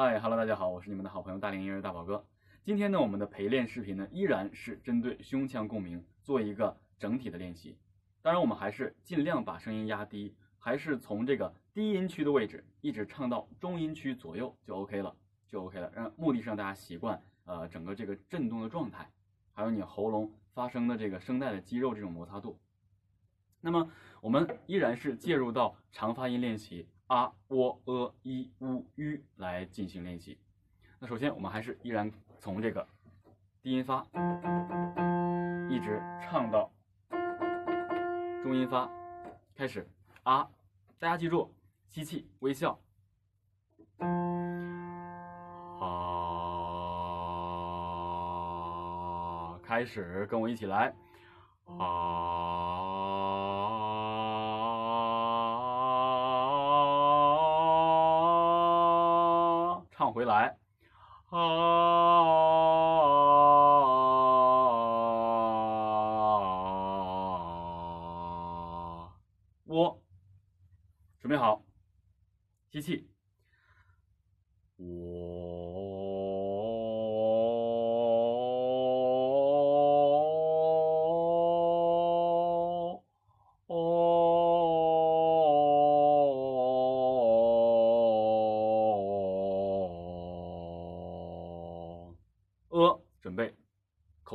嗨哈喽，大家好，我是你们的好朋友大连音乐大宝哥。今天呢，我们的陪练视频呢，依然是针对胸腔共鸣做一个整体的练习。当然，我们还是尽量把声音压低，还是从这个低音区的位置一直唱到中音区左右就 OK 了，就 OK 了。让目的是让大家习惯呃整个这个震动的状态，还有你喉咙发声的这个声带的肌肉这种摩擦度。那么我们依然是介入到长发音练习啊、喔、呃、一、乌、吁来进行练习。那首先我们还是依然从这个低音发一直唱到中音发，开始。啊，大家记住吸气微笑，啊，开始跟我一起来。啊，唱回来。啊，我准备好，吸气，我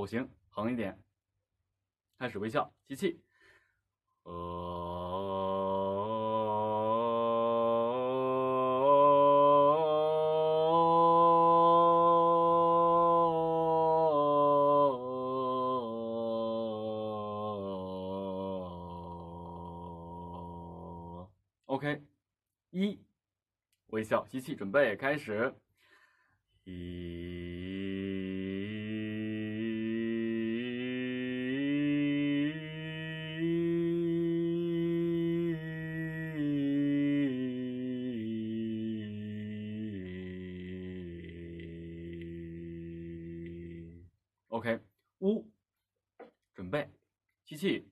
口型横一点，开始微笑，吸气，呃，OK，一，微笑，吸气，准备开始，一。，OK，呜，准备，吸气，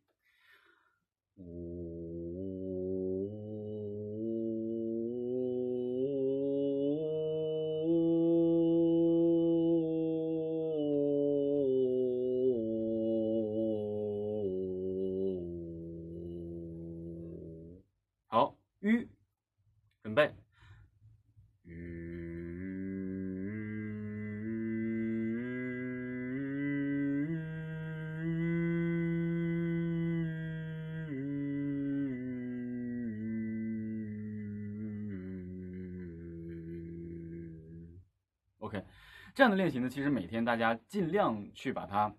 好，吁，准备。，OK，这样的练习呢，其实每天大家尽量去把它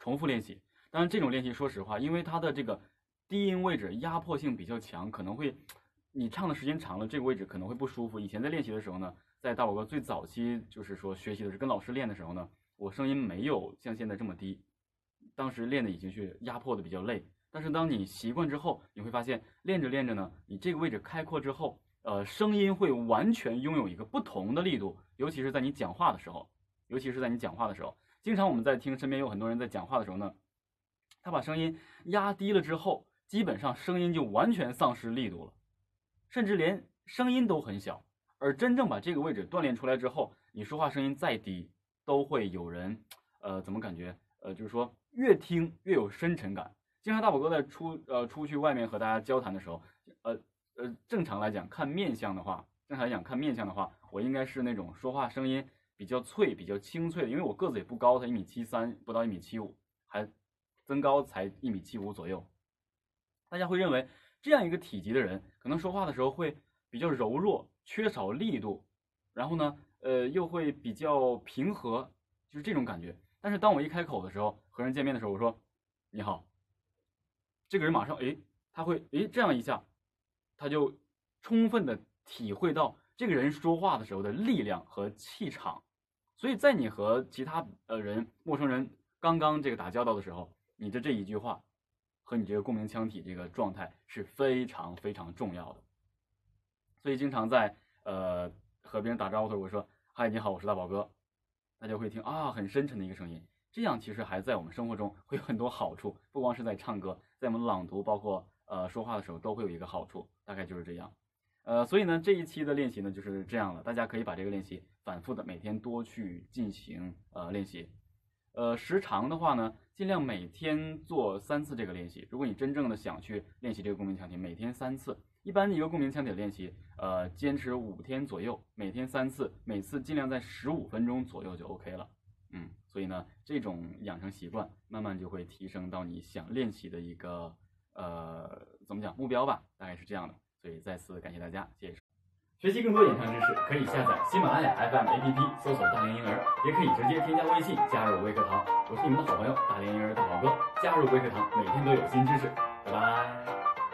重复练习。当然，这种练习说实话，因为它的这个低音位置压迫性比较强，可能会你唱的时间长了，这个位置可能会不舒服。以前在练习的时候呢，在大宝哥最早期就是说学习的是跟老师练的时候呢，我声音没有像现在这么低，当时练的已经是压迫的比较累。但是当你习惯之后，你会发现练着练着呢，你这个位置开阔之后，呃，声音会完全拥有一个不同的力度，尤其是在你讲话的时候，尤其是在你讲话的时候，经常我们在听身边有很多人在讲话的时候呢，他把声音压低了之后，基本上声音就完全丧失力度了，甚至连声音都很小。而真正把这个位置锻炼出来之后，你说话声音再低，都会有人，呃，怎么感觉？呃，就是说越听越有深沉感。经常大宝哥在出呃出去外面和大家交谈的时候，呃呃，正常来讲看面相的话，正常来讲看面相的话，我应该是那种说话声音比较脆、比较清脆的，因为我个子也不高，才一米七三，不到一米七五，还增高才一米七五左右。大家会认为这样一个体积的人，可能说话的时候会比较柔弱，缺少力度，然后呢，呃，又会比较平和，就是这种感觉。但是当我一开口的时候，和人见面的时候，我说你好，这个人马上诶，他会诶这样一下，他就充分的体会到这个人说话的时候的力量和气场。所以在你和其他呃人、陌生人刚刚这个打交道的时候，你的这一句话和你这个共鸣腔体这个状态是非常非常重要的。所以经常在呃和别人打招呼的时候，我说嗨你好，我是大宝哥，大家会听啊很深沉的一个声音。这样其实还在我们生活中会有很多好处，不光是在唱歌，在我们朗读，包括呃说话的时候都会有一个好处，大概就是这样。呃，所以呢，这一期的练习呢就是这样了，大家可以把这个练习反复的每天多去进行呃练习。呃，时长的话呢，尽量每天做三次这个练习。如果你真正的想去练习这个共鸣腔体，每天三次，一般一个共鸣腔体的练习，呃，坚持五天左右，每天三次，每次尽量在十五分钟左右就 OK 了。嗯，所以呢，这种养成习惯，慢慢就会提升到你想练习的一个呃，怎么讲目标吧，大概是这样的。所以再次感谢大家，谢谢。学习更多演唱知识，可以下载喜马拉雅 FM APP，搜索大连婴儿，也可以直接添加微信加入微课堂。我是你们的好朋友大连婴儿大宝哥，加入微课堂，每天都有新知识。拜拜。